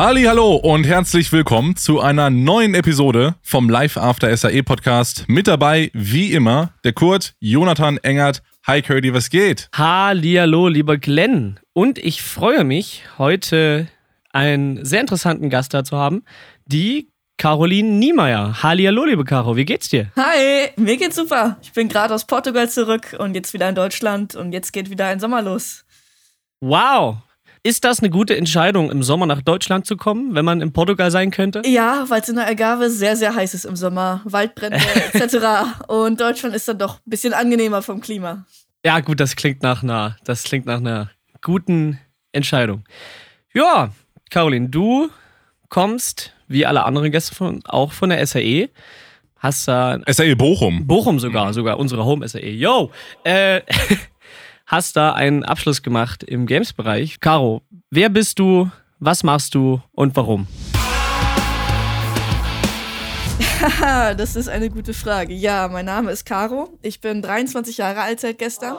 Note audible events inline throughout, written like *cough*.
Halli, hallo und herzlich willkommen zu einer neuen Episode vom Live After SAE Podcast. Mit dabei, wie immer, der Kurt, Jonathan Engert. Hi Curdy, was geht? Hallo, lieber Glenn. Und ich freue mich, heute einen sehr interessanten Gast da zu haben, die Caroline Niemeyer. Hallo, liebe Caro, wie geht's dir? Hi, mir geht's super. Ich bin gerade aus Portugal zurück und jetzt wieder in Deutschland und jetzt geht wieder ein Sommer los. Wow, ist das eine gute Entscheidung, im Sommer nach Deutschland zu kommen, wenn man in Portugal sein könnte? Ja, weil es in der Agave sehr, sehr heiß ist im Sommer. Waldbrände *laughs* etc. Und Deutschland ist dann doch ein bisschen angenehmer vom Klima. Ja, gut, das klingt nach einer, das klingt nach einer guten Entscheidung. Ja, Caroline, du kommst, wie alle anderen Gäste von, auch von der SAE. Hast da. SAE Bochum. Bochum sogar, sogar unsere Home SAE. Yo! Äh, *laughs* hast da einen Abschluss gemacht im Games-Bereich. Caro, wer bist du, was machst du und warum? *laughs* das ist eine gute Frage. Ja, mein Name ist Caro. Ich bin 23 Jahre alt seit gestern.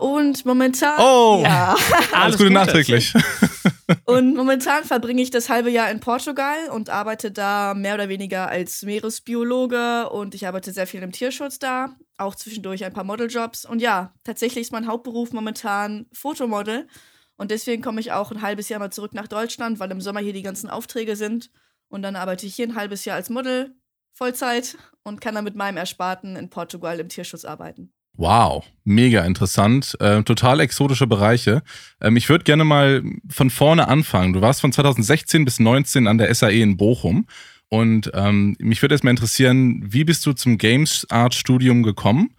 Und momentan. Oh! Ja. Alles Gute nachträglich. *laughs* Und momentan verbringe ich das halbe Jahr in Portugal und arbeite da mehr oder weniger als Meeresbiologe und ich arbeite sehr viel im Tierschutz da, auch zwischendurch ein paar Modeljobs. Und ja, tatsächlich ist mein Hauptberuf momentan Fotomodel. Und deswegen komme ich auch ein halbes Jahr mal zurück nach Deutschland, weil im Sommer hier die ganzen Aufträge sind. Und dann arbeite ich hier ein halbes Jahr als Model, Vollzeit, und kann dann mit meinem Ersparten in Portugal im Tierschutz arbeiten. Wow, mega interessant. Äh, total exotische Bereiche. Ähm, ich würde gerne mal von vorne anfangen. Du warst von 2016 bis 2019 an der SAE in Bochum. Und ähm, mich würde erstmal interessieren, wie bist du zum Games Art Studium gekommen?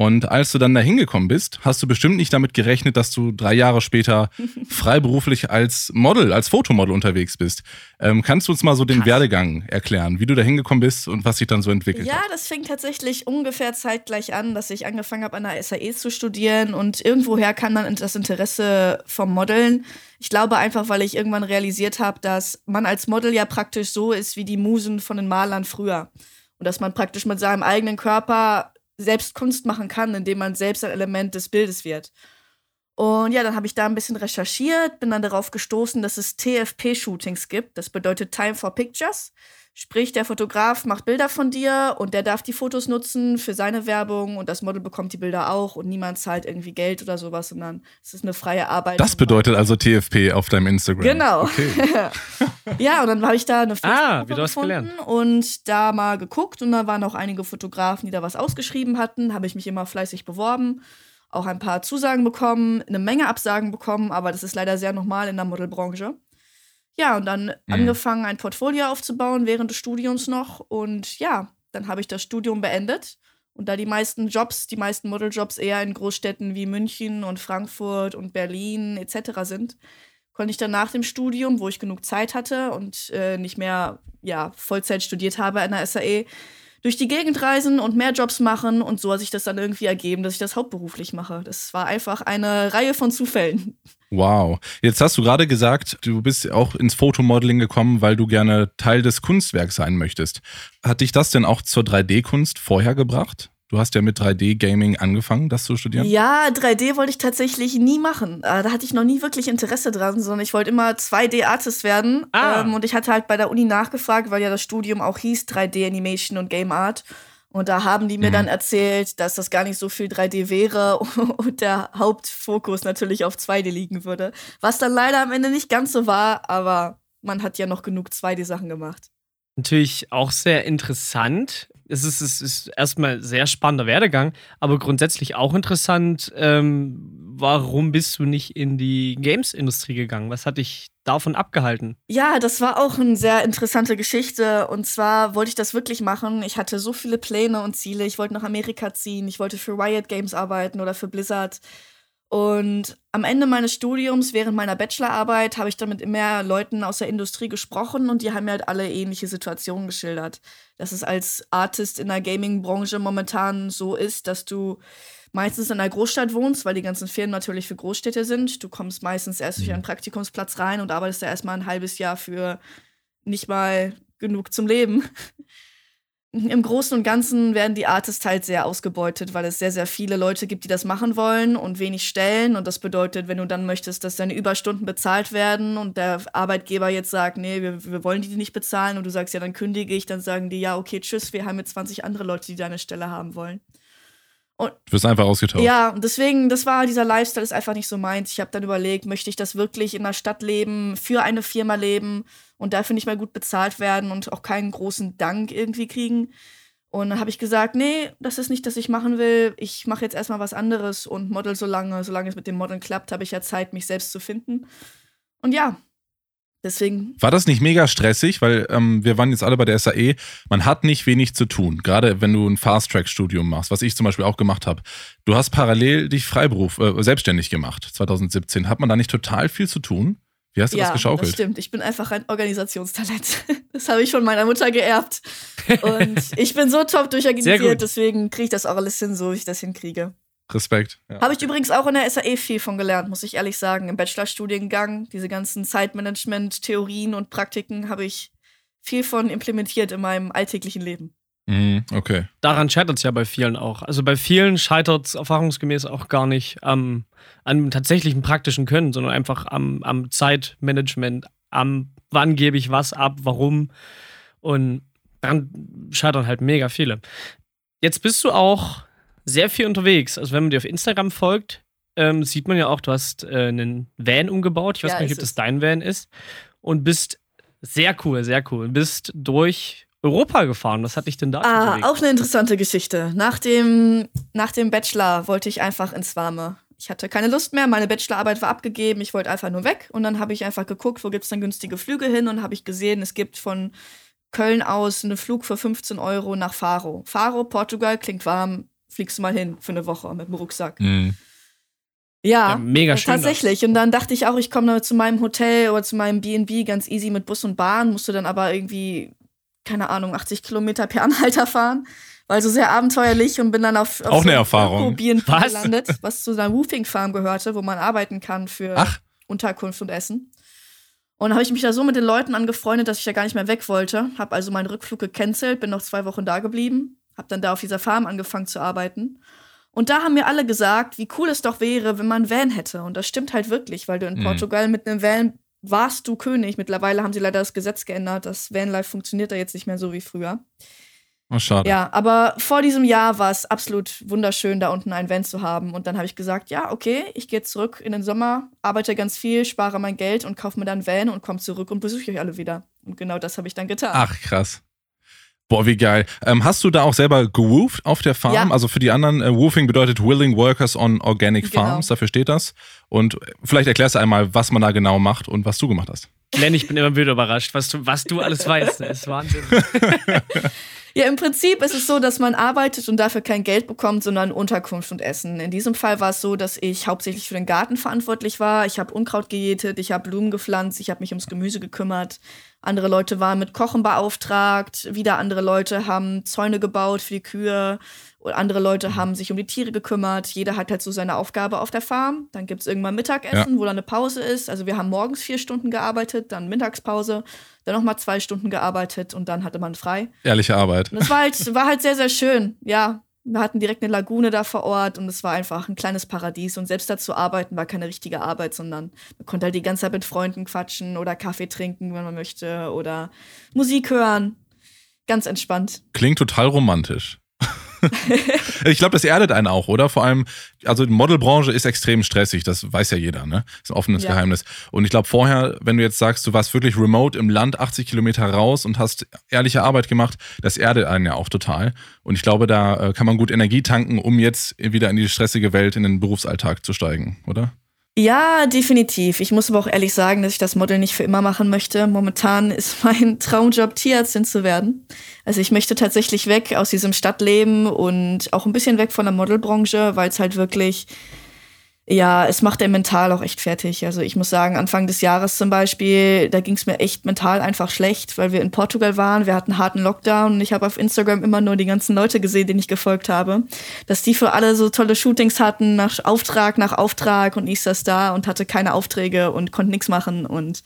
Und als du dann da hingekommen bist, hast du bestimmt nicht damit gerechnet, dass du drei Jahre später *laughs* freiberuflich als Model, als Fotomodel unterwegs bist. Ähm, kannst du uns mal so den Krass. Werdegang erklären, wie du da hingekommen bist und was sich dann so entwickelt ja, hat? Ja, das fing tatsächlich ungefähr zeitgleich an, dass ich angefangen habe, an der SAE zu studieren und irgendwoher kam dann das Interesse vom Modeln. Ich glaube einfach, weil ich irgendwann realisiert habe, dass man als Model ja praktisch so ist wie die Musen von den Malern früher. Und dass man praktisch mit seinem eigenen Körper selbst Kunst machen kann, indem man selbst ein Element des Bildes wird. Und ja, dann habe ich da ein bisschen recherchiert, bin dann darauf gestoßen, dass es TFP-Shootings gibt. Das bedeutet Time for Pictures. Sprich, der Fotograf macht Bilder von dir und der darf die Fotos nutzen für seine Werbung und das Model bekommt die Bilder auch und niemand zahlt irgendwie Geld oder sowas, sondern es ist eine freie Arbeit. Das bedeutet also TFP auf deinem Instagram. Genau. Okay. *laughs* ja, und dann habe ich da eine ah, wie du hast gelernt. und da mal geguckt und da waren auch einige Fotografen, die da was ausgeschrieben hatten, habe ich mich immer fleißig beworben auch ein paar Zusagen bekommen, eine Menge Absagen bekommen, aber das ist leider sehr normal in der Modelbranche. Ja, und dann mhm. angefangen, ein Portfolio aufzubauen während des Studiums noch. Und ja, dann habe ich das Studium beendet. Und da die meisten Jobs, die meisten Modeljobs eher in Großstädten wie München und Frankfurt und Berlin etc. sind, konnte ich dann nach dem Studium, wo ich genug Zeit hatte und äh, nicht mehr ja, Vollzeit studiert habe an der SAE, durch die Gegend reisen und mehr Jobs machen. Und so hat sich das dann irgendwie ergeben, dass ich das hauptberuflich mache. Das war einfach eine Reihe von Zufällen. Wow. Jetzt hast du gerade gesagt, du bist auch ins Fotomodeling gekommen, weil du gerne Teil des Kunstwerks sein möchtest. Hat dich das denn auch zur 3D-Kunst vorher gebracht? Du hast ja mit 3D-Gaming angefangen, das zu studieren? Ja, 3D wollte ich tatsächlich nie machen. Äh, da hatte ich noch nie wirklich Interesse dran, sondern ich wollte immer 2D-Artist werden. Ah. Ähm, und ich hatte halt bei der Uni nachgefragt, weil ja das Studium auch hieß 3D-Animation und Game Art. Und da haben die mir mhm. dann erzählt, dass das gar nicht so viel 3D wäre *laughs* und der Hauptfokus natürlich auf 2D liegen würde. Was dann leider am Ende nicht ganz so war, aber man hat ja noch genug 2D-Sachen gemacht. Natürlich auch sehr interessant es ist, es ist erstmal sehr spannender Werdegang, aber grundsätzlich auch interessant, ähm, warum bist du nicht in die Games-Industrie gegangen? Was hat dich davon abgehalten? Ja, das war auch eine sehr interessante Geschichte. Und zwar wollte ich das wirklich machen. Ich hatte so viele Pläne und Ziele. Ich wollte nach Amerika ziehen. Ich wollte für Riot Games arbeiten oder für Blizzard. Und am Ende meines Studiums, während meiner Bachelorarbeit, habe ich dann mit mehr Leuten aus der Industrie gesprochen und die haben mir halt alle ähnliche Situationen geschildert. Dass es als Artist in der Gaming-Branche momentan so ist, dass du meistens in einer Großstadt wohnst, weil die ganzen Firmen natürlich für Großstädte sind. Du kommst meistens erst durch mhm. einen Praktikumsplatz rein und arbeitest da erstmal ein halbes Jahr für nicht mal genug zum Leben. Im Großen und Ganzen werden die Artists halt sehr ausgebeutet, weil es sehr, sehr viele Leute gibt, die das machen wollen und wenig Stellen. Und das bedeutet, wenn du dann möchtest, dass deine Überstunden bezahlt werden und der Arbeitgeber jetzt sagt, nee, wir, wir wollen die nicht bezahlen und du sagst, ja, dann kündige ich, dann sagen die, ja, okay, tschüss, wir haben jetzt 20 andere Leute, die deine Stelle haben wollen. Und du wirst einfach ausgetauscht. Ja, und deswegen, das war, dieser Lifestyle ist einfach nicht so meins. Ich habe dann überlegt, möchte ich das wirklich in der Stadt leben, für eine Firma leben und dafür nicht mal gut bezahlt werden und auch keinen großen Dank irgendwie kriegen. Und dann habe ich gesagt, nee, das ist nicht, das ich machen will. Ich mache jetzt erstmal was anderes und model so lange. Solange es mit dem Modeln klappt, habe ich ja Zeit, mich selbst zu finden. Und ja, Deswegen. War das nicht mega stressig? Weil ähm, wir waren jetzt alle bei der SAE. Man hat nicht wenig zu tun, gerade wenn du ein Fast-Track-Studium machst, was ich zum Beispiel auch gemacht habe. Du hast parallel dich Freiberuf, äh, selbstständig gemacht, 2017. Hat man da nicht total viel zu tun? Wie hast du ja, das geschaukelt? Das stimmt. Ich bin einfach ein Organisationstalent. *laughs* Das habe ich von meiner Mutter geerbt. Und *laughs* ich bin so top durchorganisiert, deswegen kriege ich das auch alles hin, so wie ich das hinkriege. Respekt. Ja. Habe ich übrigens auch in der SAE viel von gelernt, muss ich ehrlich sagen. Im Bachelorstudiengang, diese ganzen Zeitmanagement-Theorien und Praktiken habe ich viel von implementiert in meinem alltäglichen Leben. Mhm, okay. Daran scheitert es ja bei vielen auch. Also bei vielen scheitert es erfahrungsgemäß auch gar nicht am, am tatsächlichen praktischen Können, sondern einfach am, am Zeitmanagement, am wann gebe ich was ab, warum. Und daran scheitern halt mega viele. Jetzt bist du auch sehr viel unterwegs. Also wenn man dir auf Instagram folgt, ähm, sieht man ja auch, du hast äh, einen Van umgebaut. Ich weiß ja, gar nicht, ob das dein Van ist. Und bist sehr cool, sehr cool. Bist durch Europa gefahren. Was hat dich denn da Ah, auch eine interessante Geschichte. Nach dem, nach dem Bachelor wollte ich einfach ins Warme. Ich hatte keine Lust mehr, meine Bachelorarbeit war abgegeben, ich wollte einfach nur weg. Und dann habe ich einfach geguckt, wo gibt es dann günstige Flüge hin und habe ich gesehen, es gibt von Köln aus einen Flug für 15 Euro nach Faro. Faro, Portugal, klingt warm, fliegst du mal hin für eine Woche mit dem Rucksack. Mhm. Ja, ja, mega schön. Tatsächlich. Und dann dachte ich auch, ich komme zu meinem Hotel oder zu meinem BNB ganz easy mit Bus und Bahn, musste dann aber irgendwie, keine Ahnung, 80 Kilometer per *laughs* Anhalter fahren. War so sehr abenteuerlich und bin dann auf, auf auch so eine Erfahrung. BNB was? gelandet, was zu einer Roofing Farm gehörte, wo man arbeiten kann für Ach. Unterkunft und Essen. Und dann habe ich mich da so mit den Leuten angefreundet, dass ich da gar nicht mehr weg wollte. Habe also meinen Rückflug gecancelt, bin noch zwei Wochen da geblieben habe dann da auf dieser Farm angefangen zu arbeiten. Und da haben mir alle gesagt, wie cool es doch wäre, wenn man Van hätte. Und das stimmt halt wirklich, weil du in mhm. Portugal mit einem Van warst du König. Mittlerweile haben sie leider das Gesetz geändert. Das Vanlife funktioniert da jetzt nicht mehr so wie früher. Oh, schade. Ja, aber vor diesem Jahr war es absolut wunderschön, da unten ein Van zu haben. Und dann habe ich gesagt, ja, okay, ich gehe zurück in den Sommer, arbeite ganz viel, spare mein Geld und kaufe mir dann Van und komme zurück und besuche euch alle wieder. Und genau das habe ich dann getan. Ach, krass. Boah, wie geil. Ähm, hast du da auch selber gewoofed auf der Farm? Ja. Also für die anderen, äh, Woofing bedeutet Willing Workers on Organic genau. Farms, dafür steht das. Und vielleicht erklärst du einmal, was man da genau macht und was du gemacht hast. Glenn, ich bin immer wieder überrascht, was du, was du alles weißt. Das ist Wahnsinn. *laughs* Ja, im Prinzip ist es so, dass man arbeitet und dafür kein Geld bekommt, sondern Unterkunft und Essen. In diesem Fall war es so, dass ich hauptsächlich für den Garten verantwortlich war. Ich habe Unkraut gejätet, ich habe Blumen gepflanzt, ich habe mich ums Gemüse gekümmert. Andere Leute waren mit Kochen beauftragt, wieder andere Leute haben Zäune gebaut für die Kühe. Und andere Leute haben sich um die Tiere gekümmert. Jeder hat halt so seine Aufgabe auf der Farm. Dann gibt es irgendwann Mittagessen, ja. wo dann eine Pause ist. Also wir haben morgens vier Stunden gearbeitet, dann Mittagspause, dann nochmal zwei Stunden gearbeitet und dann hatte man frei. Ehrliche Arbeit. Und das war halt, war halt sehr, sehr schön. Ja, wir hatten direkt eine Lagune da vor Ort und es war einfach ein kleines Paradies. Und selbst da zu arbeiten war keine richtige Arbeit, sondern man konnte halt die ganze Zeit mit Freunden quatschen oder Kaffee trinken, wenn man möchte, oder Musik hören. Ganz entspannt. Klingt total romantisch. *laughs* ich glaube, das erdet einen auch, oder? Vor allem, also die Modelbranche ist extrem stressig, das weiß ja jeder, ne? Ist ein offenes ja. Geheimnis. Und ich glaube, vorher, wenn du jetzt sagst, du warst wirklich remote im Land, 80 Kilometer raus und hast ehrliche Arbeit gemacht, das erdet einen ja auch total. Und ich glaube, da äh, kann man gut Energie tanken, um jetzt wieder in die stressige Welt, in den Berufsalltag zu steigen, oder? Ja, definitiv. Ich muss aber auch ehrlich sagen, dass ich das Model nicht für immer machen möchte. Momentan ist *laughs* mein Traumjob, Tierärztin zu werden. Also ich möchte tatsächlich weg aus diesem Stadtleben und auch ein bisschen weg von der Modelbranche, weil es halt wirklich ja, es macht er mental auch echt fertig. Also ich muss sagen, Anfang des Jahres zum Beispiel, da ging es mir echt mental einfach schlecht, weil wir in Portugal waren, wir hatten harten Lockdown und ich habe auf Instagram immer nur die ganzen Leute gesehen, denen ich gefolgt habe, dass die für alle so tolle Shootings hatten, nach Auftrag nach Auftrag und ich saß da und hatte keine Aufträge und konnte nichts machen und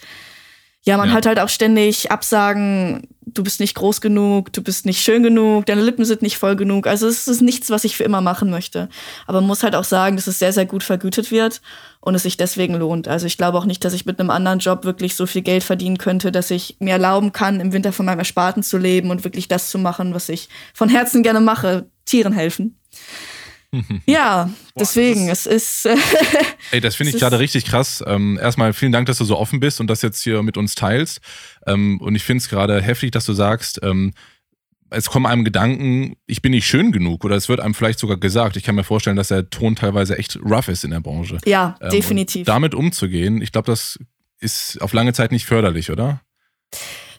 Ja, man Ja. hat halt auch ständig Absagen, du bist nicht groß genug, du bist nicht schön genug, deine Lippen sind nicht voll genug. Also es ist nichts, was ich für immer machen möchte. Aber man muss halt auch sagen, dass es sehr, sehr gut vergütet wird und es sich deswegen lohnt. Also ich glaube auch nicht, dass ich mit einem anderen Job wirklich so viel Geld verdienen könnte, dass ich mir erlauben kann, im Winter von meinem Ersparten zu leben und wirklich das zu machen, was ich von Herzen gerne mache, Tieren helfen. Ja, deswegen, es ist äh, *laughs* Ey, das finde ich gerade richtig krass. Ähm, erstmal vielen Dank, dass du so offen bist und das jetzt hier mit uns teilst. Ähm, und ich finde es gerade heftig, dass du sagst, ähm, es kommen einem Gedanken, ich bin nicht schön genug oder es wird einem vielleicht sogar gesagt. Ich kann mir vorstellen, dass der Ton teilweise echt rough ist in der Branche. ja, Ähm, definitiv. Damit umzugehen, ich glaube, das ist auf lange Zeit nicht förderlich, oder?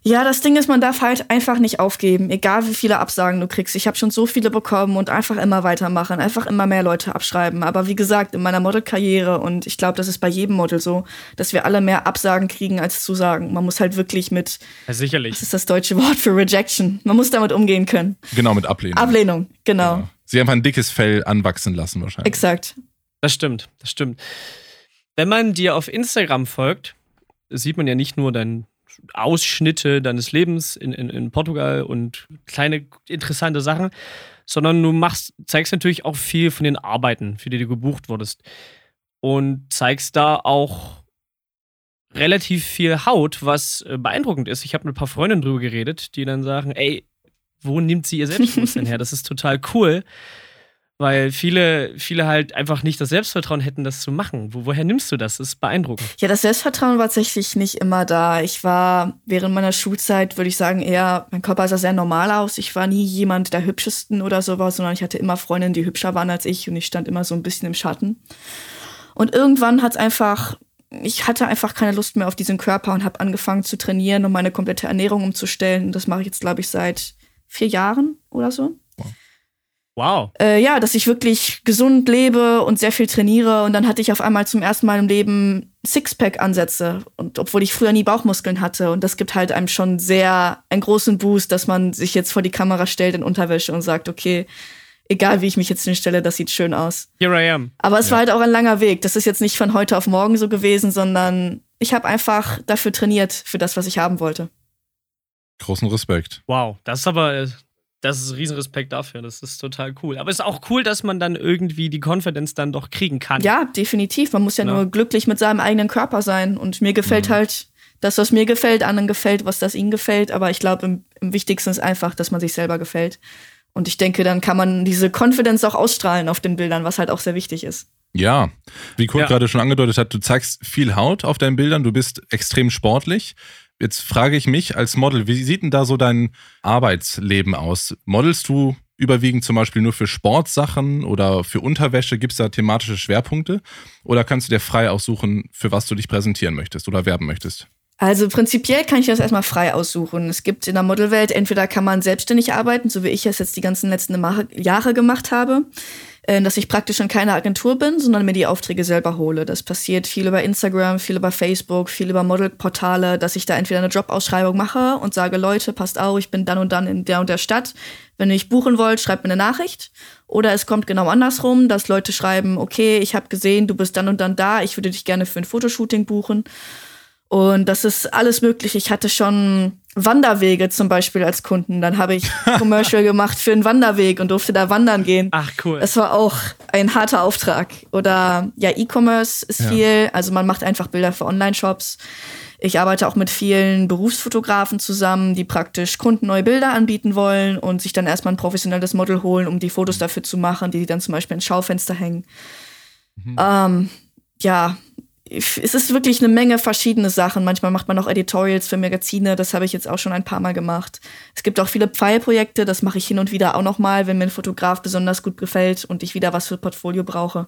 Ja, das Ding ist, man darf halt einfach nicht aufgeben, egal wie viele Absagen du kriegst. Ich habe schon so viele bekommen und einfach immer weitermachen, einfach immer mehr Leute abschreiben. Aber wie gesagt, in meiner Modelkarriere und ich glaube, das ist bei jedem Model so, dass wir alle mehr Absagen kriegen als Zusagen. Man muss halt wirklich mit, Ja, sicherlich. das ist das deutsche Wort für Rejection. Man muss damit umgehen können. Genau, mit Ablehnung. Ablehnung, genau. Ja. Sie einfach ein dickes Fell anwachsen lassen wahrscheinlich. Exakt. Das stimmt, das stimmt. Wenn man dir auf Instagram folgt, sieht man ja nicht nur deine Ausschnitte deines Lebens in, in, in Portugal und kleine interessante Sachen, sondern du machst, zeigst natürlich auch viel von den Arbeiten, für die du gebucht wurdest. Und zeigst da auch relativ viel Haut, was äh, beeindruckend ist. Ich habe mit ein paar Freundinnen drüber geredet, die dann sagen, ey, wo nimmt sie ihr Selbstbewusstsein her? Das ist total cool. Weil viele, viele halt einfach nicht das Selbstvertrauen hätten, das zu machen. Wo, woher nimmst du das? Das ist beeindruckend. Ja, das Selbstvertrauen war tatsächlich nicht immer da. Ich war während meiner Schulzeit, würde ich sagen, eher, mein Körper sah sehr normal aus. Ich war nie jemand der hübschesten oder sowas, sondern ich hatte immer Freundinnen, die hübscher waren als ich und ich stand immer so ein bisschen im Schatten. Und irgendwann hat es einfach, ich hatte einfach keine Lust mehr auf diesen Körper und habe angefangen zu trainieren, um meine komplette Ernährung umzustellen. Und das mache ich jetzt, glaube ich, seit vier Jahren oder so Wow. äh, ja, dass ich wirklich gesund lebe und sehr viel trainiere. Und dann hatte ich auf einmal zum ersten Mal im Leben Sixpack-Ansätze. Und obwohl ich früher nie Bauchmuskeln hatte. Und das gibt halt einem schon sehr einen großen Boost, dass man sich jetzt vor die Kamera stellt in Unterwäsche und sagt, okay, egal wie ich mich jetzt hinstelle, das sieht schön aus. Here I am. Aber es Ja. war halt auch ein langer Weg. Das ist jetzt nicht von heute auf morgen so gewesen, sondern ich habe einfach dafür trainiert, für das, was ich haben wollte. Großen Respekt. Wow. Das ist aber, äh, das ist Riesenrespekt dafür. Das ist total cool. Aber es ist auch cool, dass man dann irgendwie die Confidence dann doch kriegen kann. Ja, definitiv. Man muss ja Ja. nur glücklich mit seinem eigenen Körper sein. Und mir gefällt Mhm. halt das, was mir gefällt, anderen gefällt, was das ihnen gefällt. Aber ich glaube, im, im wichtigsten ist einfach, dass man sich selber gefällt. Und ich denke, dann kann man diese Confidence auch ausstrahlen auf den Bildern, was halt auch sehr wichtig ist. Ja, wie Kurt Ja. gerade schon angedeutet hat, du zeigst viel Haut auf deinen Bildern, du bist extrem sportlich. Jetzt frage ich mich als Model, wie sieht denn da so dein Arbeitsleben aus? Modelst du überwiegend zum Beispiel nur für Sportsachen oder für Unterwäsche? Gibt es da thematische Schwerpunkte? Oder kannst du dir frei aussuchen, für was du dich präsentieren möchtest oder werben möchtest? Also prinzipiell kann ich das erstmal frei aussuchen. Es gibt in der Modelwelt, entweder kann man selbstständig arbeiten, so wie ich es jetzt die ganzen letzten Jahre gemacht habe, dass ich praktisch in keiner Agentur bin, sondern mir die Aufträge selber hole. Das passiert viel über Instagram, viel über Facebook, viel über Modelportale, dass ich da entweder eine Jobausschreibung mache und sage, Leute, passt auf, ich bin dann und dann in der und der Stadt. Wenn ihr mich buchen wollt, schreibt mir eine Nachricht. Oder es kommt genau andersrum, dass Leute schreiben, okay, ich habe gesehen, du bist dann und dann da, ich würde dich gerne für ein Fotoshooting buchen. Und das ist alles möglich. Ich hatte schon Wanderwege zum Beispiel als Kunden. Dann habe ich *laughs* Commercial gemacht für einen Wanderweg und durfte da wandern gehen. Ach, cool. Es war auch ein harter Auftrag. Oder ja, E-Commerce ist Ja. viel. Also man macht einfach Bilder für Online-Shops. Ich arbeite auch mit vielen Berufsfotografen zusammen, die praktisch Kunden neue Bilder anbieten wollen und sich dann erstmal ein professionelles Model holen, um die Fotos dafür zu machen, die dann zum Beispiel ins Schaufenster hängen. Ähm, ja, es ist wirklich eine Menge verschiedene Sachen. Manchmal macht man auch Editorials für Magazine, das habe ich jetzt auch schon ein paar Mal gemacht. Es gibt auch viele Pfeilprojekte, das mache ich hin und wieder auch noch mal, wenn mir ein Fotograf besonders gut gefällt und ich wieder was für Portfolio brauche.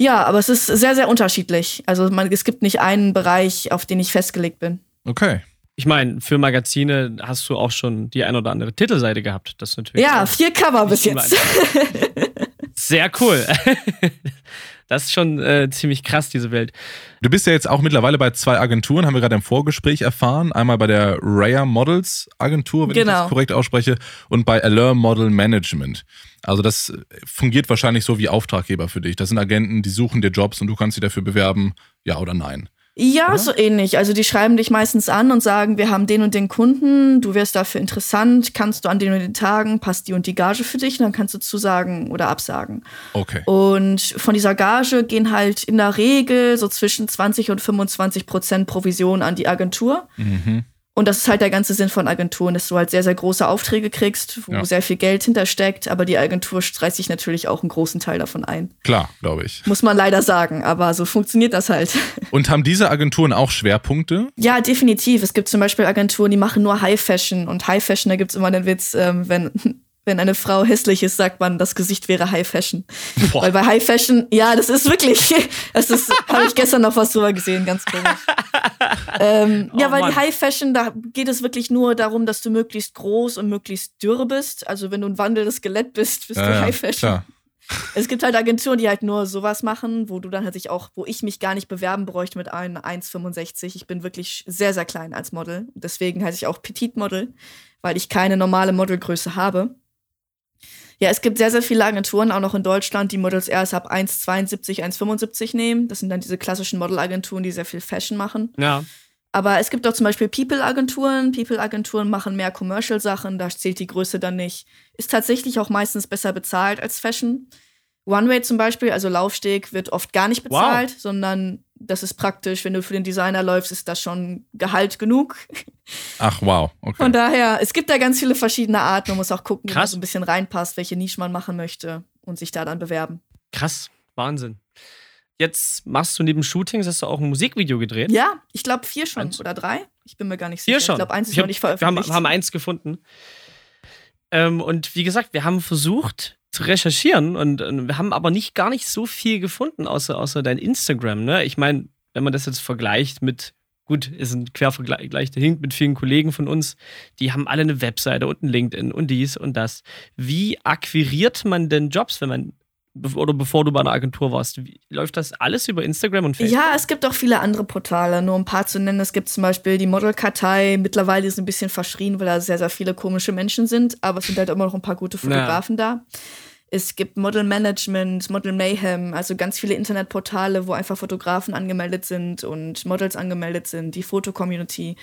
Ja, aber es ist sehr, sehr unterschiedlich. Also man, es gibt nicht einen Bereich, auf den ich festgelegt bin. Okay. Ich meine, für Magazine hast du auch schon die ein oder andere Titelseite gehabt. Das ist natürlich Ja, vier Cover bis jetzt. *laughs* sehr cool. *laughs* Das ist schon äh, ziemlich krass, diese Welt. Du bist ja jetzt auch mittlerweile bei zwei Agenturen, haben wir gerade im Vorgespräch erfahren. Einmal bei der Raya Models Agentur, wenn ich Genau. das korrekt ausspreche, und bei Allure Model Management. Also das fungiert wahrscheinlich so wie Auftraggeber für dich. Das sind Agenten, die suchen dir Jobs und du kannst sie dafür bewerben, ja oder nein. Ja, Oder? so ähnlich. Also die schreiben dich meistens an und sagen, wir haben den und den Kunden, du wärst dafür interessant, kannst du an den und den Tagen, passt die und die Gage für dich, und dann kannst du zusagen oder absagen. Okay. Und von dieser Gage gehen halt in der Regel so zwischen 20 und 25 Prozent Provision an die Agentur. Mhm. Und das ist halt der ganze Sinn von Agenturen, dass du halt sehr, sehr große Aufträge kriegst, wo ja. sehr viel Geld hintersteckt, aber die Agentur streicht sich natürlich auch einen großen Teil davon ein. Klar, glaube ich. Muss man leider sagen, aber so funktioniert das halt. *laughs* Und haben diese Agenturen auch Schwerpunkte? Ja, definitiv. Es gibt zum Beispiel Agenturen, die machen nur High Fashion und High Fashion, da gibt es immer den Witz, ähm, wenn wenn eine Frau hässlich ist, sagt man, das Gesicht wäre High Fashion. Boah. Weil bei High Fashion, ja, das ist wirklich, *laughs* das ist, habe ich gestern noch was drüber gesehen, ganz komisch. *laughs* ähm, oh, ja, weil Mann. die High Fashion, da geht es wirklich nur darum, dass du möglichst groß und möglichst dürr bist. Also wenn du ein wandelndes Skelett bist, bist ja, du High Fashion. Klar. Es gibt halt Agenturen, die halt nur sowas machen, wo du dann halt sich auch, wo ich mich gar nicht bewerben bräuchte mit einem 1,65. Ich bin wirklich sehr, sehr klein als Model. Deswegen heiße ich auch Petit Model, weil ich keine normale Modelgröße habe. Ja, es gibt sehr, sehr viele Agenturen, auch noch in Deutschland, die Models erst ab 1,72, 1,75 nehmen. Das sind dann diese klassischen Modelagenturen, die sehr viel Fashion machen. Ja. Aber es gibt auch zum Beispiel People-Agenturen. People-Agenturen machen mehr Commercial-Sachen, da zählt die Größe dann nicht. Ist tatsächlich auch meistens besser bezahlt als Fashion. One-Way zum Beispiel, also Laufsteg, wird oft gar nicht bezahlt, wow. sondern das ist praktisch, wenn du für den Designer läufst, ist das schon Gehalt genug. Ach, wow. Okay. Von daher, es gibt da ganz viele verschiedene Arten. Man muss auch gucken, Krass. so ein bisschen reinpasst, welche Nische man machen möchte und sich da dann bewerben. Krass, Wahnsinn. Jetzt machst du neben Shootings, hast du auch ein Musikvideo gedreht? Ja, ich glaube vier schon eins. oder drei. Ich bin mir gar nicht sicher. Vier schon. Ich glaube, eins ist noch nicht veröffentlicht. Wir haben, haben eins gefunden. Ähm, und wie gesagt, wir haben versucht, zu recherchieren und, und, wir haben aber nicht gar nicht so viel gefunden, außer, außer dein Instagram. Ne? Ich meine, wenn man das jetzt vergleicht mit, gut, ist ein Quervergleich dahin mit vielen Kollegen von uns, die haben alle eine Webseite und ein LinkedIn und dies und das. Wie akquiriert man denn Jobs, wenn man oder bevor du bei einer Agentur warst. Wie, läuft das alles über Instagram und Facebook? Ja, es gibt auch viele andere Portale, nur ein paar zu nennen. Es gibt zum Beispiel die Modelkartei. Mittlerweile ist ein bisschen verschrien, weil da sehr, sehr viele komische Menschen sind, aber es sind halt immer noch ein paar gute Fotografen ja. da. Es gibt Model Management, Model Mayhem, also ganz viele Internetportale, wo einfach Fotografen angemeldet sind und Models angemeldet sind, die Foto-Community.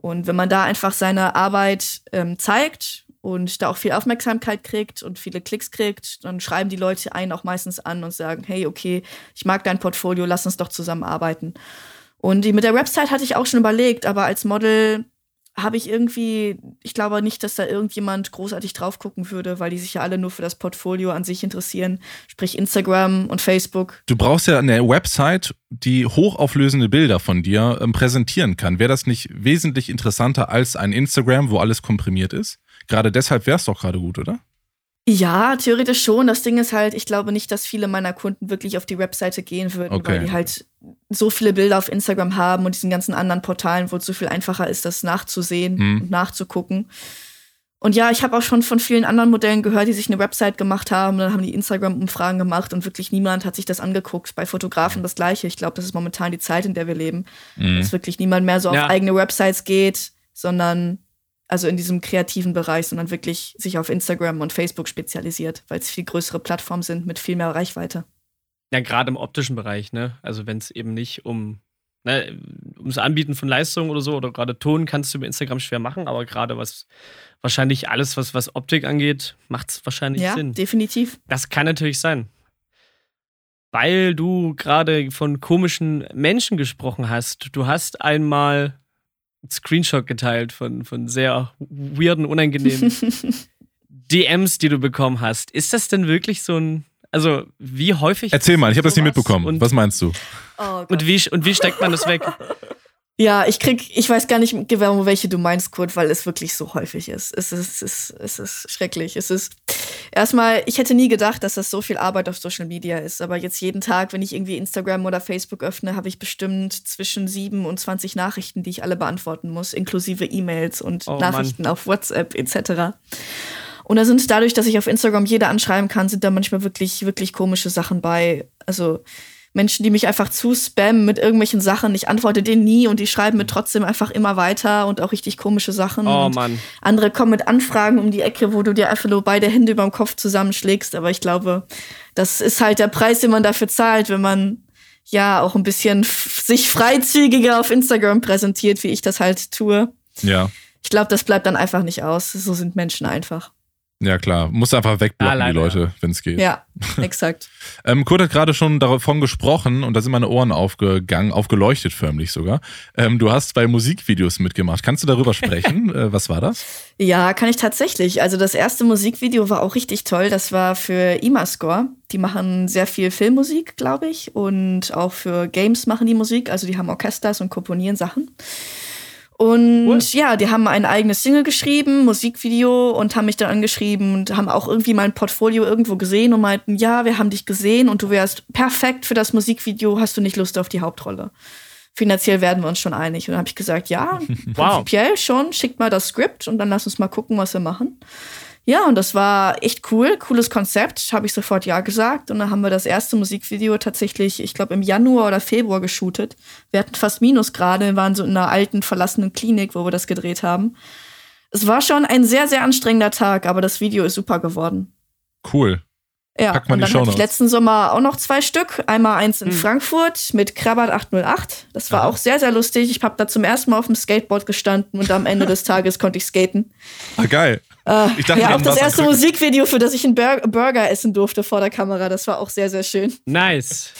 Und wenn man da einfach seine Arbeit ähm, zeigt und da auch viel Aufmerksamkeit kriegt und viele Klicks kriegt, dann schreiben die Leute einen auch meistens an und sagen, hey, okay, ich mag dein Portfolio, lass uns doch zusammenarbeiten. Und mit der Website hatte ich auch schon überlegt, aber als Model habe ich irgendwie, ich glaube nicht, dass da irgendjemand großartig drauf gucken würde, weil die sich ja alle nur für das Portfolio an sich interessieren, sprich Instagram und Facebook. Du brauchst ja eine Website, die hochauflösende Bilder von dir ähm, präsentieren kann. Wäre das nicht wesentlich interessanter als ein Instagram, wo alles komprimiert ist? Gerade deshalb wäre es doch gerade gut, oder? Ja, theoretisch schon. Das Ding ist halt, ich glaube nicht, dass viele meiner Kunden wirklich auf die Webseite gehen würden, okay. weil die halt so viele Bilder auf Instagram haben und diesen ganzen anderen Portalen, wo es so viel einfacher ist, das nachzusehen hm. und nachzugucken. Und ja, ich habe auch schon von vielen anderen Modellen gehört, die sich eine Website gemacht haben, dann haben die Instagram-Umfragen gemacht und wirklich niemand hat sich das angeguckt. Bei Fotografen das gleiche. Ich glaube, das ist momentan die Zeit, in der wir leben. Mhm. Dass wirklich niemand mehr so ja. auf eigene Websites geht, sondern also in diesem kreativen Bereich, sondern wirklich sich auf Instagram und Facebook spezialisiert, weil es viel größere Plattformen sind mit viel mehr Reichweite. Ja, gerade im optischen Bereich, ne? Also wenn es eben nicht um ne, ums Anbieten von Leistungen oder so oder gerade Ton kannst du über Instagram schwer machen, aber gerade was wahrscheinlich alles, was, was Optik angeht, macht es wahrscheinlich ja, Sinn. Ja, definitiv. Das kann natürlich sein. Weil du gerade von komischen Menschen gesprochen hast. Du hast einmal Screenshot geteilt von, von sehr weirden, unangenehmen *laughs* DMs, die du bekommen hast. Ist das denn wirklich so ein. Also, wie häufig. Erzähl mal, ich habe das nicht mitbekommen. Was meinst du? Oh und, wie, und wie steckt man das weg? *laughs* Ja, ich krieg, ich weiß gar nicht genau, welche du meinst, Kurt, weil es wirklich so häufig ist. Es ist, es ist, es ist schrecklich. Es ist erstmal, ich hätte nie gedacht, dass das so viel Arbeit auf Social Media ist. Aber jetzt jeden Tag, wenn ich irgendwie Instagram oder Facebook öffne, habe ich bestimmt zwischen sieben und 20 Nachrichten, die ich alle beantworten muss, inklusive E-Mails und oh, Nachrichten Mann. auf WhatsApp etc. Und da sind dadurch, dass ich auf Instagram jeder anschreiben kann, sind da manchmal wirklich, wirklich komische Sachen bei. Also Menschen, die mich einfach zu spammen mit irgendwelchen Sachen. Ich antworte denen nie und die schreiben mir trotzdem einfach immer weiter und auch richtig komische Sachen. Oh Mann. Andere kommen mit Anfragen um die Ecke, wo du dir einfach nur beide Hände über dem Kopf zusammenschlägst. Aber ich glaube, das ist halt der Preis, den man dafür zahlt, wenn man ja auch ein bisschen sich freizügiger auf Instagram präsentiert, wie ich das halt tue. Ja. Ich glaube, das bleibt dann einfach nicht aus. So sind Menschen einfach. Ja, klar. Muss einfach wegblocken, ah, die Leute, wenn es geht. Ja, *laughs* exakt. ähm, Kurt hat gerade schon davon gesprochen und da sind meine Ohren aufgegangen, aufgeleuchtet förmlich sogar. Ähm, du hast bei Musikvideos mitgemacht. Kannst du darüber sprechen? *laughs* äh, was war das? Ja, kann ich tatsächlich. Also das erste Musikvideo war auch richtig toll. Das war für Imascore. Die machen sehr viel Filmmusik, glaube ich. Und auch für Games machen die Musik. Also die haben Orchesters und komponieren Sachen. Und cool. ja, die haben ein eigenes Single geschrieben, Musikvideo und haben mich dann angeschrieben und haben auch irgendwie mein Portfolio irgendwo gesehen und meinten, ja, wir haben dich gesehen und du wärst perfekt für das Musikvideo, hast du nicht Lust auf die Hauptrolle? Finanziell werden wir uns schon einig. Und dann habe ich gesagt, ja, *laughs* wow. prinzipiell schon, schickt mal das Skript und dann lass uns mal gucken, was wir machen. Ja, und das war echt cool, cooles Konzept, habe ich sofort ja gesagt. Und dann haben wir das erste Musikvideo tatsächlich, ich glaube, im Januar oder Februar geshootet. Wir hatten fast Minusgrade, waren so in einer alten, verlassenen Klinik, wo wir das gedreht haben. Es war schon ein sehr, sehr anstrengender Tag, aber das Video ist super geworden. Cool. Ja, und dann hatte ich letzten Sommer auch noch zwei Stück. Einmal eins in hm. Frankfurt mit Krabat 808. Das war Aha. auch sehr, sehr lustig. Ich habe da zum ersten Mal auf dem Skateboard gestanden und am Ende des Tages konnte ich skaten. Ah, geil. Äh, ich dachte, ja, auch das erste Musikvideo, für das ich einen Bur Burger essen durfte vor der Kamera. Das war auch sehr, sehr schön. Nice.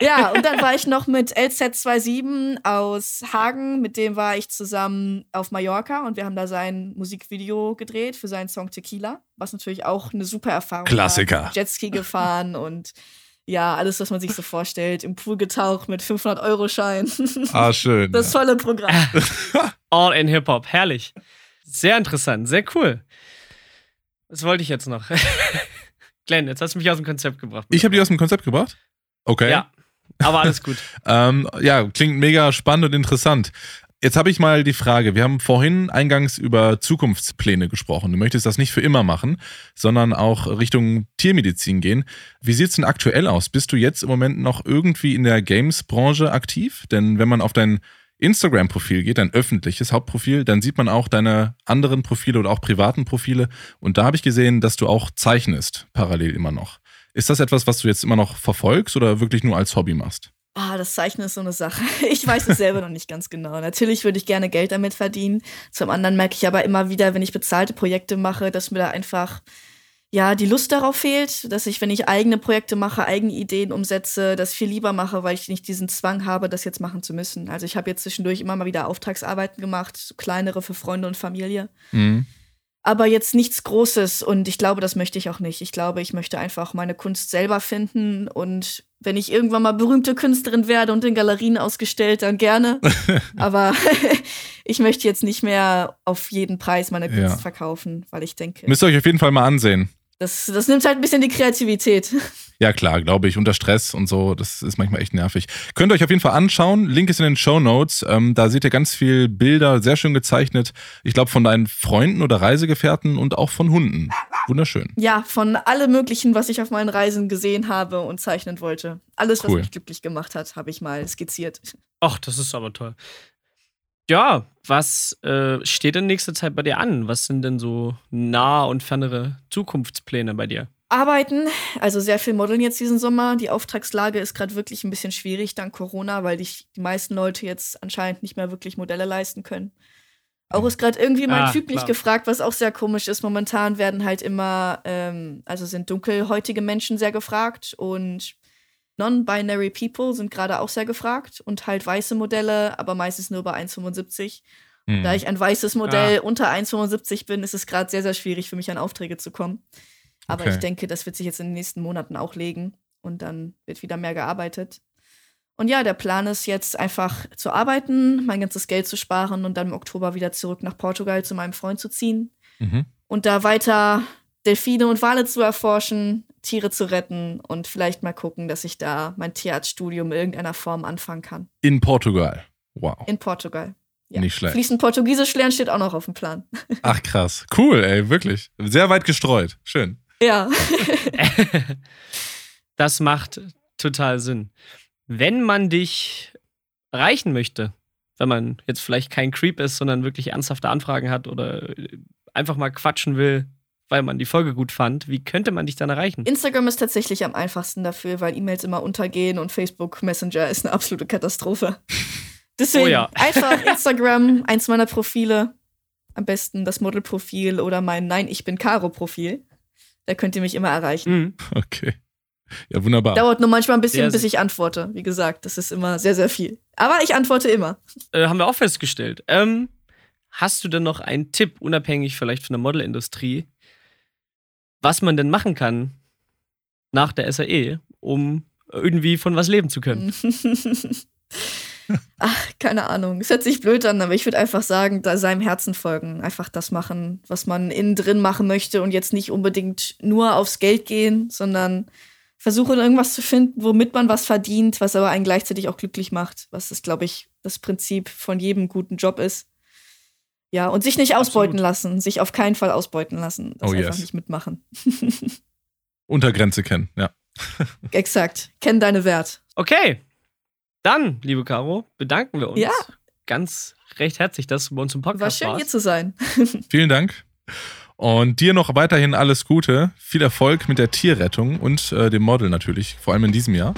Ja, und dann war ich noch mit LZ27 aus Hagen, mit dem war ich zusammen auf Mallorca und wir haben da sein Musikvideo gedreht für seinen Song Tequila, was natürlich auch eine super Erfahrung Klassiker. war. Jetski gefahren und ja, alles, was man sich so vorstellt. Im Pool getaucht mit 500-Euro-Schein. Ah, schön. Das volle Programm. *laughs* All in Hip-Hop, herrlich. Sehr interessant, sehr cool. Was wollte ich jetzt noch? *laughs* Glenn, jetzt hast du mich aus dem Konzept gebracht. Ich habe dich aus dem Konzept gebracht? Okay. Ja, aber alles gut. *laughs* ähm, ja, klingt mega spannend und interessant. Jetzt habe ich mal die Frage, wir haben vorhin eingangs über Zukunftspläne gesprochen. Du möchtest das nicht für immer machen, sondern auch Richtung Tiermedizin gehen. Wie sieht es denn aktuell aus? Bist du jetzt im Moment noch irgendwie in der Games-Branche aktiv? Denn wenn man auf dein Instagram-Profil geht, dein öffentliches Hauptprofil, dann sieht man auch deine anderen Profile oder auch privaten Profile. Und da habe ich gesehen, dass du auch zeichnest, parallel immer noch. Ist das etwas, was du jetzt immer noch verfolgst oder wirklich nur als Hobby machst? Ah, das Zeichnen ist so eine Sache. *laughs* Ich weiß es selber noch nicht ganz genau. Natürlich würde ich gerne Geld damit verdienen. Zum anderen merke ich aber immer wieder, wenn ich bezahlte Projekte mache, dass mir da einfach ja, die Lust darauf fehlt, dass ich, wenn ich eigene Projekte mache, eigene Ideen umsetze, das viel lieber mache, weil ich nicht diesen Zwang habe, das jetzt machen zu müssen. Also ich habe jetzt zwischendurch immer mal wieder Auftragsarbeiten gemacht, kleinere für Freunde und Familie. Mhm aber jetzt nichts Großes und ich glaube, das möchte ich auch nicht. Ich glaube, ich möchte einfach meine Kunst selber finden und wenn ich irgendwann mal berühmte Künstlerin werde und in Galerien ausgestellt, dann gerne. *laughs* aber *laughs* ich möchte jetzt nicht mehr auf jeden Preis meine Kunst ja. verkaufen, weil ich denke. Müsst ihr euch auf jeden Fall mal ansehen. Das, das nimmt halt ein bisschen die Kreativität. *laughs* Ja, klar, glaube ich, unter Stress und so, das ist manchmal echt nervig. Könnt ihr euch auf jeden Fall anschauen. Link ist in den Show Notes. Ähm, da seht ihr ganz viel Bilder, sehr schön gezeichnet. Ich glaube, von deinen Freunden oder Reisegefährten und auch von Hunden. Wunderschön. Ja, von allem Möglichen, was ich auf meinen Reisen gesehen habe und zeichnen wollte. Alles, was cool. mich glücklich gemacht hat, habe ich mal skizziert. Ach, das ist aber toll. Ja, was äh, steht in nächster Zeit bei dir an? Was sind denn so nahe und fernere Zukunftspläne bei dir? Arbeiten, also sehr viel Modeln jetzt diesen Sommer. Die Auftragslage ist gerade wirklich ein bisschen schwierig dank Corona, weil die, die meisten Leute jetzt anscheinend nicht mehr wirklich Modelle leisten können. Auch ist gerade irgendwie mein ah, Typ nicht gefragt, was auch sehr komisch ist. Momentan werden halt immer, ähm, also sind dunkelhäutige Menschen sehr gefragt und Non-binary People sind gerade auch sehr gefragt und halt weiße Modelle, aber meistens nur bei 1,75. Hm. Da ich ein weißes Modell ah. unter 1,75 bin, ist es gerade sehr, sehr schwierig für mich an Aufträge zu kommen. Aber okay. ich denke, das wird sich jetzt in den nächsten Monaten auch legen und dann wird wieder mehr gearbeitet. Und ja, der Plan ist jetzt einfach zu arbeiten, mein ganzes Geld zu sparen und dann im Oktober wieder zurück nach Portugal zu meinem Freund zu ziehen mhm. und da weiter Delfine und Wale zu erforschen, Tiere zu retten und vielleicht mal gucken, dass ich da mein Tierarztstudium in irgendeiner Form anfangen kann. In Portugal. Wow. In Portugal. Ja. Nicht schlecht. Fließend Portugiesisch lernen steht auch noch auf dem Plan. *laughs* Ach krass. Cool, ey, wirklich. Sehr weit gestreut. Schön. Ja. *laughs* das macht total Sinn. Wenn man dich erreichen möchte, wenn man jetzt vielleicht kein Creep ist, sondern wirklich ernsthafte Anfragen hat oder einfach mal quatschen will, weil man die Folge gut fand, wie könnte man dich dann erreichen? Instagram ist tatsächlich am einfachsten dafür, weil E-Mails immer untergehen und Facebook Messenger ist eine absolute Katastrophe. *laughs* Deswegen Oh ja. *laughs* einfach Instagram, eins meiner Profile. Am besten das Modelprofil oder mein Nein, ich bin Caro-Profil. Da könnt ihr mich immer erreichen. Mhm. Okay. Ja, wunderbar. Dauert nur manchmal ein bisschen, Sehr bis ich antworte. Wie gesagt, das ist immer sehr, sehr viel. Aber ich antworte immer. Äh, haben wir auch festgestellt. Ähm, hast du denn noch einen Tipp, unabhängig vielleicht von der Modelindustrie, was man denn machen kann nach der SAE, um irgendwie von was leben zu können? *laughs* Ach, keine Ahnung. Es hört sich blöd an, aber ich würde einfach sagen, da seinem Herzen folgen. Einfach das machen, was man innen drin machen möchte und jetzt nicht unbedingt nur aufs Geld gehen, sondern versuchen, irgendwas zu finden, womit man was verdient, was aber einen gleichzeitig auch glücklich macht. Was ist, glaube ich, das Prinzip von jedem guten Job ist. Ja, und sich nicht ausbeuten lassen, sich auf keinen Fall ausbeuten lassen. Das Oh, einfach yes. nicht mitmachen. *laughs* Untergrenze kennen, ja. *laughs* Exakt. Kenn deine Wert. Okay. Dann, liebe Caro, bedanken wir uns Ja. ganz recht herzlich, dass du bei uns im Podcast War schön, hier warst. zu sein. *laughs* Vielen Dank. Und dir noch weiterhin alles Gute, viel Erfolg mit der Tierrettung und äh, dem Model natürlich, vor allem in diesem Jahr.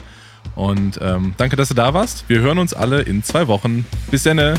Und ähm, danke, dass du da warst. Wir hören uns alle in zwei Wochen. Bis dann.